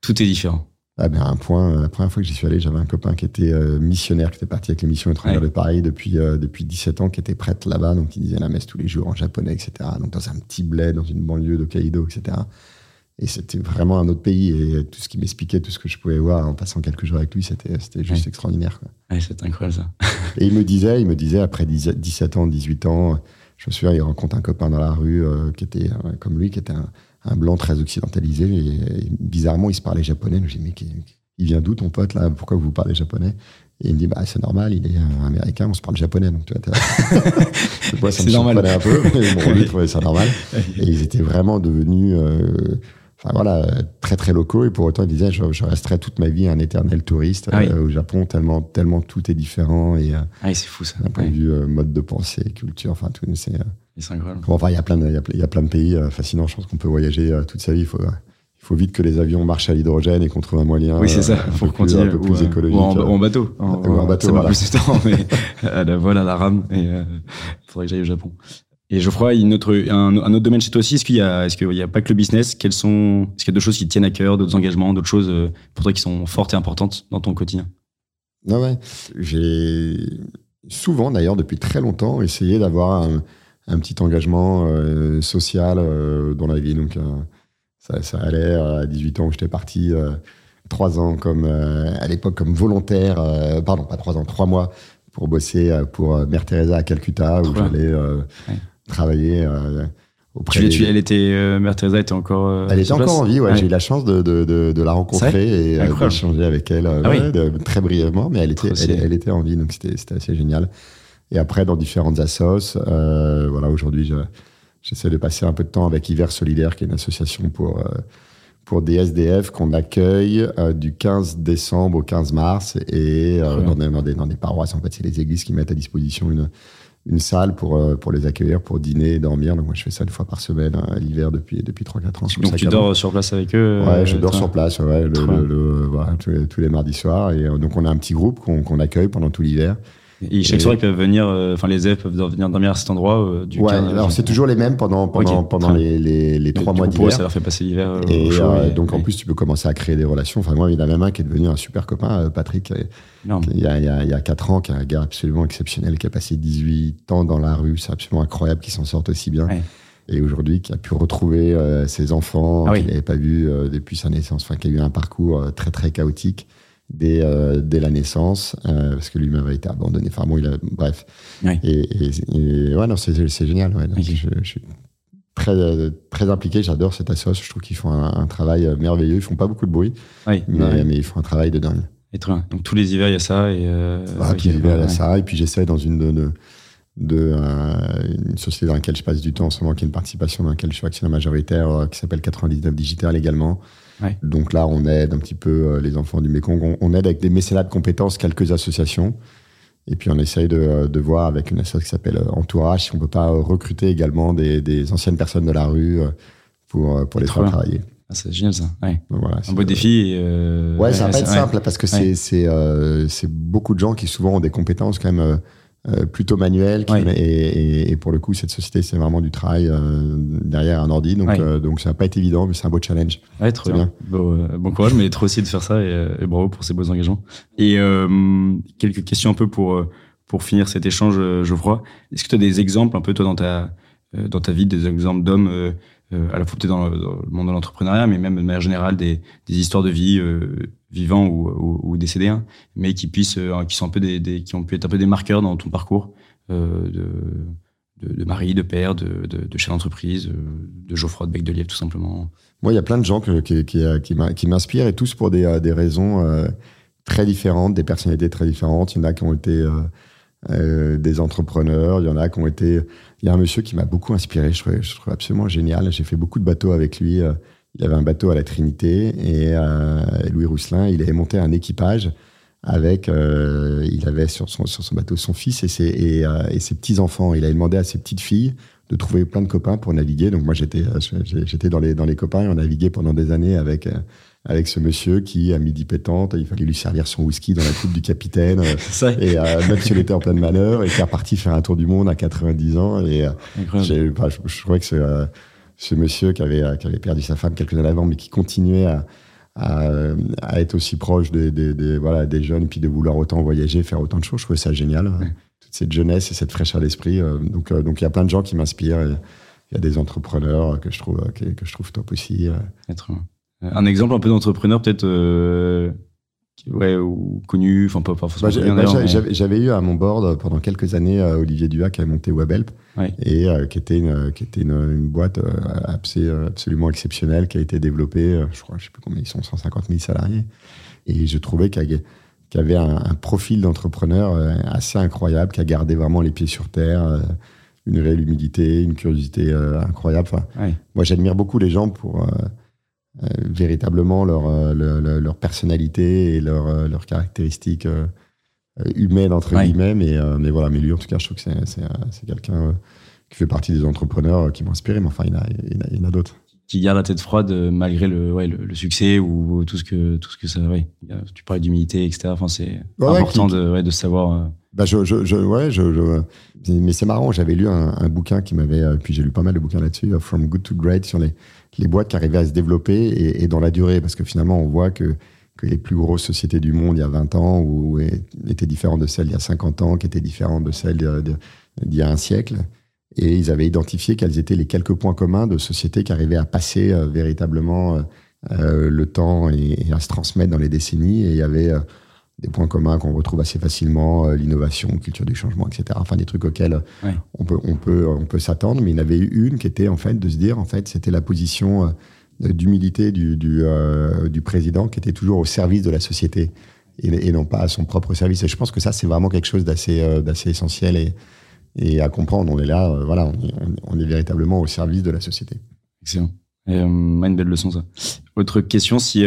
Tout est différent. Ah ben, un point. euh, La première fois que j'y suis allé, j'avais un copain qui était euh, missionnaire, qui était parti avec les missions étrangères Ouais. de Paris depuis euh, depuis 17 ans, qui était prêtre là-bas, donc il disait la messe tous les jours en japonais, etc. Donc dans un petit bled, dans une banlieue de Kaido, etc. Et c'était vraiment un autre pays et tout ce qu'il m'expliquait, tout ce que je pouvais voir en passant quelques jours avec lui, c'était juste Ouais. extraordinaire. quoi. Ouais, c'est incroyable ça. Et il me disait, il me disait après 10 17 ans, 18 ans, je me souviens, il rencontre un copain dans la rue euh, qui était euh, comme lui, qui était un, un blanc très occidentalisé. Et, bizarrement, il se parlait japonais. Donc j'ai dit, mais il vient d'où ton pote là? Pourquoi vous parlez japonais? Et il me dit, bah, c'est normal, il est américain, on se parle japonais. Donc, tu vois, <laughs> ça me normal. un peu. Mais bon, lui, trouvait ça normal. <laughs> Et ils étaient vraiment devenus, euh, enfin voilà, très, très locaux. Et pour autant, il disait, je, je resterai toute ma vie un éternel touriste ah euh, au Japon, tellement, tellement tout est différent. Et, euh, ah, c'est fou, ça. D'un point de vue mode de pensée, culture, enfin, tout, c'est. C'est incroyable. enfin, il y a plein de, il y a plein de pays fascinants. Je pense qu'on peut voyager toute sa vie. Il faut, faut vite que les avions marchent à l'hydrogène et qu'on trouve un moyen oui, c'est ça. un, peu plus, un peu plus écologique. Ou en, bateau. ou en bateau, voilà. plus de temps, mais <laughs> à la voile, à la rame. Et il euh, faudrait que j'aille au Japon. Et crois, une autre, un, un, autre domaine chez toi aussi, est-ce qu'il y a, est-ce qu'il y a pas que le business? Quels sont, est-ce qu'il y a d'autres choses qui tiennent à cœur, d'autres engagements, d'autres choses euh, pour toi qui sont fortes et importantes dans ton quotidien? Non, ouais. J'ai souvent, d'ailleurs, depuis très longtemps, essayé d'avoir un, un petit engagement euh, social euh, dans la vie. Donc, ça, allait euh, à 18 ans où j'étais parti, euh, trois ans comme euh, à l'époque comme volontaire, pardon, pas trois ans, trois mois pour bosser pour Mère Teresa à Calcutta où j'allais travailler auprès. Tu, elle était Mère Teresa était encore. elle était encore en vie, ouais. J'ai eu la chance de, de, de, la rencontrer et d'échanger avec elle ah très brièvement, mais elle était, elle, était en vie, donc c'était assez génial. Et après, dans différentes assos, voilà, aujourd'hui, je J'essaie de passer un peu de temps avec Hiver Solidaire, qui est une association pour, euh, pour des SDF qu'on accueille euh, du 15 décembre au 15 mars et euh, dans, des, dans, des, dans, des, paroisses. En fait, c'est les églises qui mettent à disposition une, une salle pour, pour les accueillir, pour dîner et dormir. Donc, moi, je fais ça une fois par semaine à l'hiver depuis, depuis 3-4 ans. Donc, tu dors sur place avec eux Ouais, je dors sur place, ouais, le, voilà, tous, les, mardis soirs. Et donc, on a un petit groupe qu'on accueille pendant tout l'hiver. Et chaque soir, ils peuvent venir, euh, enfin, les élèves peuvent venir dormir à cet endroit. Euh, du ouais, alors c'est toujours les mêmes pendant, pendant, pendant les, les, les trois mois d'hiver. Ça leur fait passer l'hiver. Euh, et donc, en plus, tu peux commencer à créer des relations. Enfin, moi, il y en a même un qui est devenu un super copain, Patrick, il y, a, il, y a, il y a 4 ans, qui est un gars absolument exceptionnel, qui a passé 18 ans dans la rue. C'est absolument incroyable qu'il s'en sorte aussi bien. Et aujourd'hui, qui a pu retrouver ses enfants ah qu'il n'avait pas vus depuis sa naissance, enfin, qui a eu un parcours très, très chaotique dès, euh, dès la naissance, euh, parce que lui-même avait été abandonné. Enfin bon, il a, bref. Et, et, ouais, non, c'est génial. Ouais. Je, suis très, très impliqué, j'adore cette association. Je trouve qu'ils font un, travail merveilleux. Ils font pas beaucoup de bruit, mais, mais, ils font un travail de dingue. Et très bien. Donc tous les hivers, il y a ça. Et euh, ah, tous les hivers, il y a ça. Et puis j'essaie dans une de, de, une société dans laquelle je passe du temps en ce moment, qui est une participation dans laquelle je suis actionnaire majoritaire, qui s'appelle 99 Digital également, donc là, on aide un petit peu euh, les enfants du Mékong. On, aide avec des mécénats de compétences quelques associations. Et puis on essaye de, euh, de voir avec une association qui s'appelle euh, Entourage si on peut pas recruter également des, des anciennes personnes de la rue pour, pour les faire travailler. Ah, c'est génial ça. Ouais. voilà, un beau défi. ouais, ça va pas être simple parce que c'est beaucoup de gens qui souvent ont des compétences quand même euh, plutôt manuel. et, pour le coup, cette société, c'est vraiment du travail euh, derrière un ordi. Donc, euh, donc ça n'a pas été évident, mais c'est un beau challenge. Ouais, trop bien. Bon, courage, mais trop aussi de faire ça et, bravo pour ces beaux engagements. Et quelques questions un peu pour, pour finir cet échange, Geoffroy. Est-ce que tu as des exemples un peu, toi, dans ta, dans ta vie, des exemples d'hommes à la fois peut-être dans, le monde de l'entrepreneuriat, mais même de manière générale des, des histoires de vie vivants ou, ou, décédés, hein, mais qui puissent, euh, qui sont un peu des, qui ont pu être un peu des marqueurs dans ton parcours euh, de, de, de, mari, de père, de, de, chef d'entreprise, euh, de Geoffroy de Bec de Lièvre, tout simplement. Moi, il y a plein de gens qui, qui, m'inspirent et tous pour des, raisons très différentes, des personnalités très différentes. Il y en a qui ont été des entrepreneurs, il y en a qui ont été. Il y a un monsieur qui m'a beaucoup inspiré, je trouve absolument génial. J'ai fait beaucoup de bateaux avec lui il avait un bateau à la Trinité et euh, Louis Rousselin, il avait monté un équipage avec, euh, il avait sur son, sur son bateau son fils et ses, et, euh, et ses petits-enfants. Il avait demandé à ses petites filles de trouver plein de copains pour naviguer. Donc moi, j'étais j'étais dans les, dans les copains et on naviguait pendant des années avec, avec ce monsieur qui, à midi pétante, il fallait lui servir son whisky dans la coupe du capitaine. Ça. Et même s'il était en pleine malheur, et qui est reparti faire un tour du monde à 90 ans. Et j'ai, bah, je, je, trouvais que c'est ce monsieur qui avait, qui avait perdu sa femme quelques années avant, mais qui continuait à, à, être aussi proche des, des, voilà, des jeunes, puis de vouloir autant voyager, faire autant de choses. Je trouvais ça génial. Toute cette jeunesse et cette fraîcheur d'esprit. Euh, donc, euh, donc il y a plein de gens qui m'inspirent. Il y a des entrepreneurs que je trouve, que, je trouve top aussi. Un exemple un peu d'entrepreneur, peut-être ouais, ou connus, enfin pas, pas forcément. Bah, bah, mais- j'avais, eu à mon board pendant quelques années euh, Olivier Duhac qui a monté Webhelp Ouais. et euh, qui était une, qui était une, une boîte euh, absolument exceptionnelle qui a été développée, je crois, je sais plus combien ils sont, 150 000 salariés. Et je trouvais qu'il y avait- un, un profil d'entrepreneur assez incroyable, qui a gardé vraiment les pieds sur terre, une réelle humilité, une curiosité euh, incroyable. Enfin, Ouais. moi, j'admire beaucoup les gens pour euh, véritablement leur, euh, leur, leur- leur personnalité et leur, euh, leurs caractéristiques euh, euh, humaines, entre Ouais. guillemets. Mais, euh, mais voilà, mais lui, en tout cas, je trouve que c'est, euh, quelqu'un euh, qui fait partie des entrepreneurs euh, qui m'ont inspiré. Mais enfin, il y en a, il y en a, il y en a d'autres. qui garde la tête froide euh, malgré le, ouais, le, le succès ou tout ce que, tout ce que ça. Ouais. Tu parlais d'humilité, etc. Enfin, c'est Ouais, important qui- de, ouais, de savoir. euh, Bah je, je, je- ouais, je, je- mais c'est marrant. J'avais lu un, un bouquin qui m'avait, euh, puis j'ai lu pas mal de bouquins là-dessus, euh, From Good to Great, sur les, les boîtes qui arrivaient à se développer et, et dans la durée, parce que finalement, on voit que, que les plus grosses sociétés du monde il y a 20 ans étaient différentes de celles il y a 50 ans, qui étaient différentes de celles d'il y a un siècle. Et ils avaient identifié quels étaient les quelques points communs de sociétés qui arrivaient à passer euh, véritablement euh, euh, le temps et, et à se transmettre dans les décennies. Et il y avait des points communs qu'on retrouve assez facilement, euh, l'innovation, culture du changement, etc. Enfin, des trucs auxquels Ouais. on peut, on peut, on peut s'attendre. Mais il y en avait eu une qui était en fait de se dire, en fait, c'était la position euh, d'humilité du, du, euh, du président qui était toujours au service de la société et, et non pas à son propre service. Et je pense que ça, c'est vraiment quelque chose d'assez, euh, essentiel et, et à comprendre. On est là, euh, voilà, on est, on est véritablement au service de la société. Excellent. Une belle leçon, ça. Autre question, si,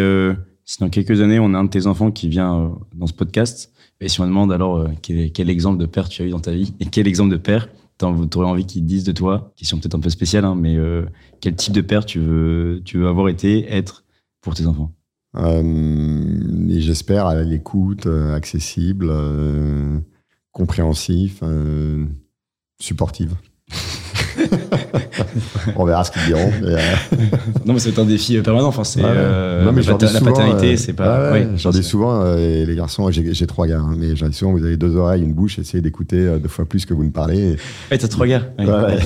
si dans quelques années, on a un de tes enfants qui vient euh, dans ce podcast, et si on demande alors euh, quel, quel exemple de père tu as eu dans ta vie, et quel exemple de père tu aurais envie qu'ils disent de toi, question peut-être un peu spéciale, hein, mais euh, quel type de père tu veux, tu veux avoir été, être pour tes enfants? Euh, et j'espère à l'écoute, euh, accessible, euh, compréhensif, supportive. <laughs> <laughs> On verra ce qu'ils diront. mais, euh, <laughs> Non, mais c'est un défi euh, permanent. Enfin, c'est ouais. euh, Non, mais la, pater- paternité, euh, c'est pas. ouais, j'en dis souvent, euh, et les garçons, j'ai trois gars, hein, mais j'en dis souvent, vous avez deux oreilles, une bouche, essayez d'écouter euh, deux fois plus que vous ne parlez. Et- Ouais, t'as trois gars. Ouais.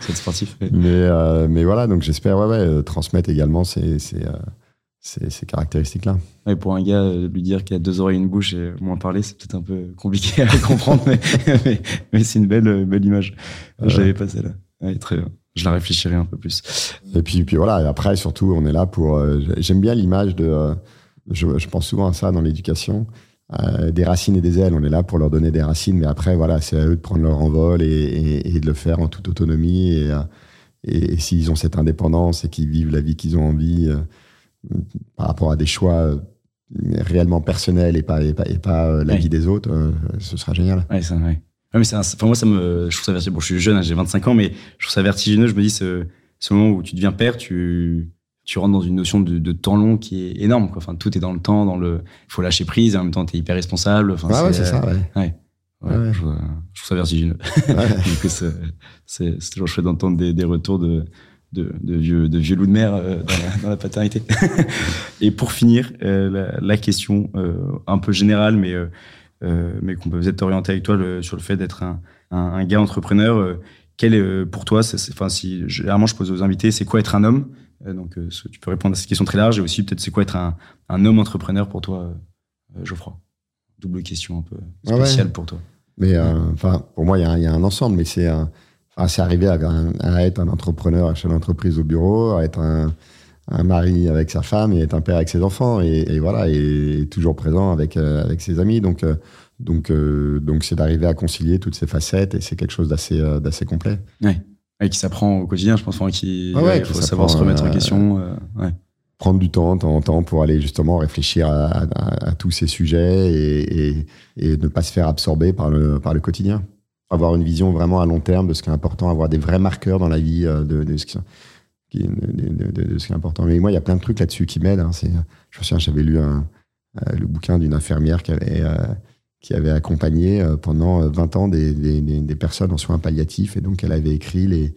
C'est sportif. <laughs> mais, euh, mais voilà, donc j'espère ouais, euh, transmettre également ces, ces, euh, ces- ces caractéristiques-là. Ouais, pour un gars, euh, lui dire qu'il a deux oreilles et une bouche et moins parler, c'est peut-être un peu compliqué à comprendre, mais, mais, mais c'est une belle, euh, belle image. Ouais. Je l'avais pas celle-là. Ouais, très bien. Je la réfléchirai un peu plus. Et puis, puis voilà, et après, surtout, on est là pour. euh, J'aime bien l'image de. euh, je, je pense souvent à ça dans l'éducation. euh, des racines et des ailes. On est là pour leur donner des racines, mais après, voilà, c'est à eux de prendre leur envol et, et- et de le faire en toute autonomie. Et, et, s'ils ont cette indépendance et qu'ils vivent la vie qu'ils ont envie par rapport à des choix réellement personnels et pas, et pas, et pas la vie des autres, ce sera génial. Ouais, ça, ouais. Ouais, mais c'est un- enfin, moi, ça me, je trouve ça vertigineux. Bon, je suis jeune, hein, j'ai 25 ans, mais je trouve ça vertigineux. Je me dis, ce, ce moment où tu deviens père, tu, tu rentres dans une notion de, de temps long qui est énorme. Quoi. Enfin, tout est dans le temps, dans le, il faut lâcher prise, et en même temps, t'es hyper responsable. Enfin, Ah ouais, c'est ça, ouais. Ouais. Ouais, Ouais. Je, trouve, je trouve ça vertigineux. <laughs> C'est toujours chouette d'entendre des, des retours de, de, de vieux, de vieux loups de mer euh, dans, la, dans la paternité. <laughs> Et pour finir, euh, la, la question euh, un peu générale, mais, mais qu'on peut peut-être orienter avec toi le- sur le fait d'être un, un, un gars entrepreneur. euh, quel est euh, pour toi, enfin, si généralement je pose aux invités, c'est quoi être un homme? Euh, Donc, euh, tu peux répondre à cette question très large et aussi peut-être c'est quoi être un, un homme entrepreneur pour toi, euh, Geoffroy? Double question un peu Ah ouais. spéciale pour toi. Mais euh, enfin, pour moi, il y, a un- il y a un ensemble, mais c'est arriver à, à être un entrepreneur, un chef d'entreprise au bureau, à être un, un mari avec sa femme et être un père avec ses enfants, et, et voilà, et, toujours présent avec euh, avec ses amis. Donc euh, donc euh, donc c'est d'arriver à concilier toutes ces facettes, et c'est quelque chose d'assez d'assez complet. Ouais, qui s'apprend au quotidien, je pense, enfin, qui Ah ouais, faut savoir se remettre en question. ouais. Prendre du temps, de temps en temps, pour aller justement réfléchir à, à- à tous ces sujets et, et, et ne pas se faire absorber par le par le quotidien. Avoir une vision vraiment à long terme de ce qui est important, avoir des vrais marqueurs dans la vie de, de ce qui- de, de- de- de ce qui est important. Mais moi, il y a plein de trucs là-dessus qui m'aident. hein. Je me souviens, j'avais lu un, euh, le bouquin d'une infirmière qui avait, euh, qui avait accompagné euh, pendant 20 ans des, des- personnes en soins palliatifs. Et donc, elle avait écrit les,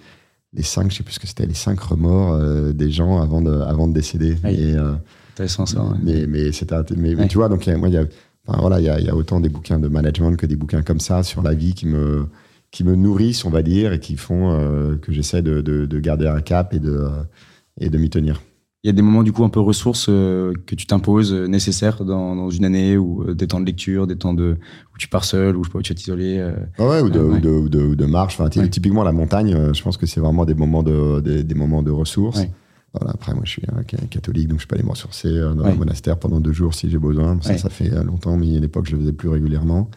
les cinq, je sais plus ce que c'était, les cinq remords des gens avant de, avant de décéder. Oui. Euh, Intéressant ça. ouais. mais, mais, tu vois, donc moi, il y a, enfin, voilà, il y a, il y a autant des bouquins de management que des bouquins comme ça sur la vie qui me, qui me nourrissent, on va dire, et qui font euh, que j'essaie de, de, de garder un cap et de, euh, et de m'y tenir. Il y a des moments du coup un peu ressources que tu t'imposes nécessaires dans, dans, une année ou des temps de lecture, des temps de où tu pars seul ou je sais pas où tu vas t'isoler. ouais, ou de, ou de, ou de, ou de, marche. Enfin, typiquement la montagne, je pense que c'est vraiment des moments de des, des moments de ressources. Voilà, après, moi, je suis un catholique, donc je peux aller me ressourcer dans un monastère pendant deux jours si j'ai besoin. Ça, ça fait longtemps, mais à l'époque, je le faisais plus régulièrement.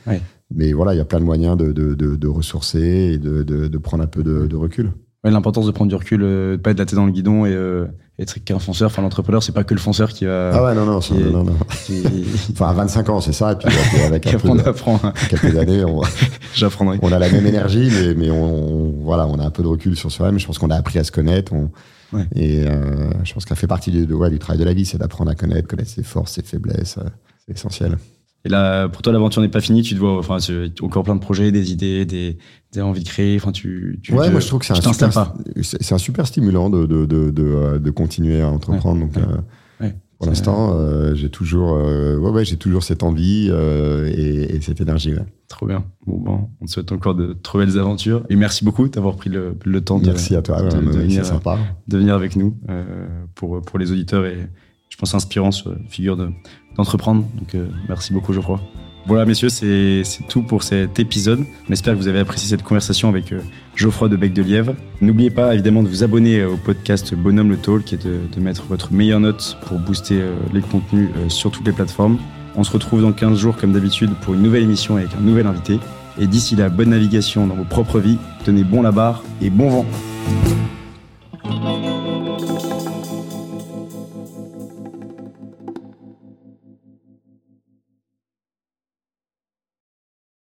Mais voilà, il y a plein de moyens de, de, de, ressourcer et de, de, prendre un peu de, recul. L'importance de prendre du recul, euh, de pas être la tête dans le guidon et euh, être qu'un fonceur. Enfin, l'entrepreneur, c'est pas que le fonceur qui va. Ah ouais, non, non, non, non. <laughs> enfin, à 25 ans, c'est ça. Et puis, avec <laughs> un on apprend. quelques années, on, <laughs> j'apprendrai. On a la même énergie, mais, mais on, voilà, on a un peu de recul sur soi-même. Je pense qu'on a appris à se connaître. On, Et euh, je pense que ça fait partie du, ouais, du travail de la vie, c'est d'apprendre à connaître, connaître ses forces, ses faiblesses. c'est essentiel. Et là, pour toi, l'aventure n'est pas finie. Tu te vois, enfin, encore plein de projets, des idées, des, des envies de créer. Enfin, tu, tu ouais, moi je trouve que c'est un, super, c'est un super stimulant de, de, de, de, euh, de continuer à entreprendre. Donc, euh, pour l'instant, euh, j'ai toujours, ouais, ouais, j'ai toujours cette envie et, et, cette énergie. Trop bien. Bon, bon, on te souhaite encore de trop belles aventures. Et merci beaucoup d'avoir pris le, le, temps merci à toi, de, venir, sympa. de venir avec nous pour, pour les auditeurs et je pense inspirant sur figure de d'entreprendre. Donc euh, merci beaucoup, crois. Voilà, messieurs, c'est tout pour cet épisode. On espère que vous avez apprécié cette conversation avec euh, Geoffroy de Bec de Lièvre. N'oubliez pas évidemment de vous abonner euh, au podcast Bonhomme le Talk et de, de mettre votre meilleure note pour booster les contenus sur toutes les plateformes. On se retrouve dans 15 jours comme d'habitude pour une nouvelle émission avec un nouvel invité. Et d'ici là, bonne navigation dans vos propres vies, tenez bon la barre et bon vent.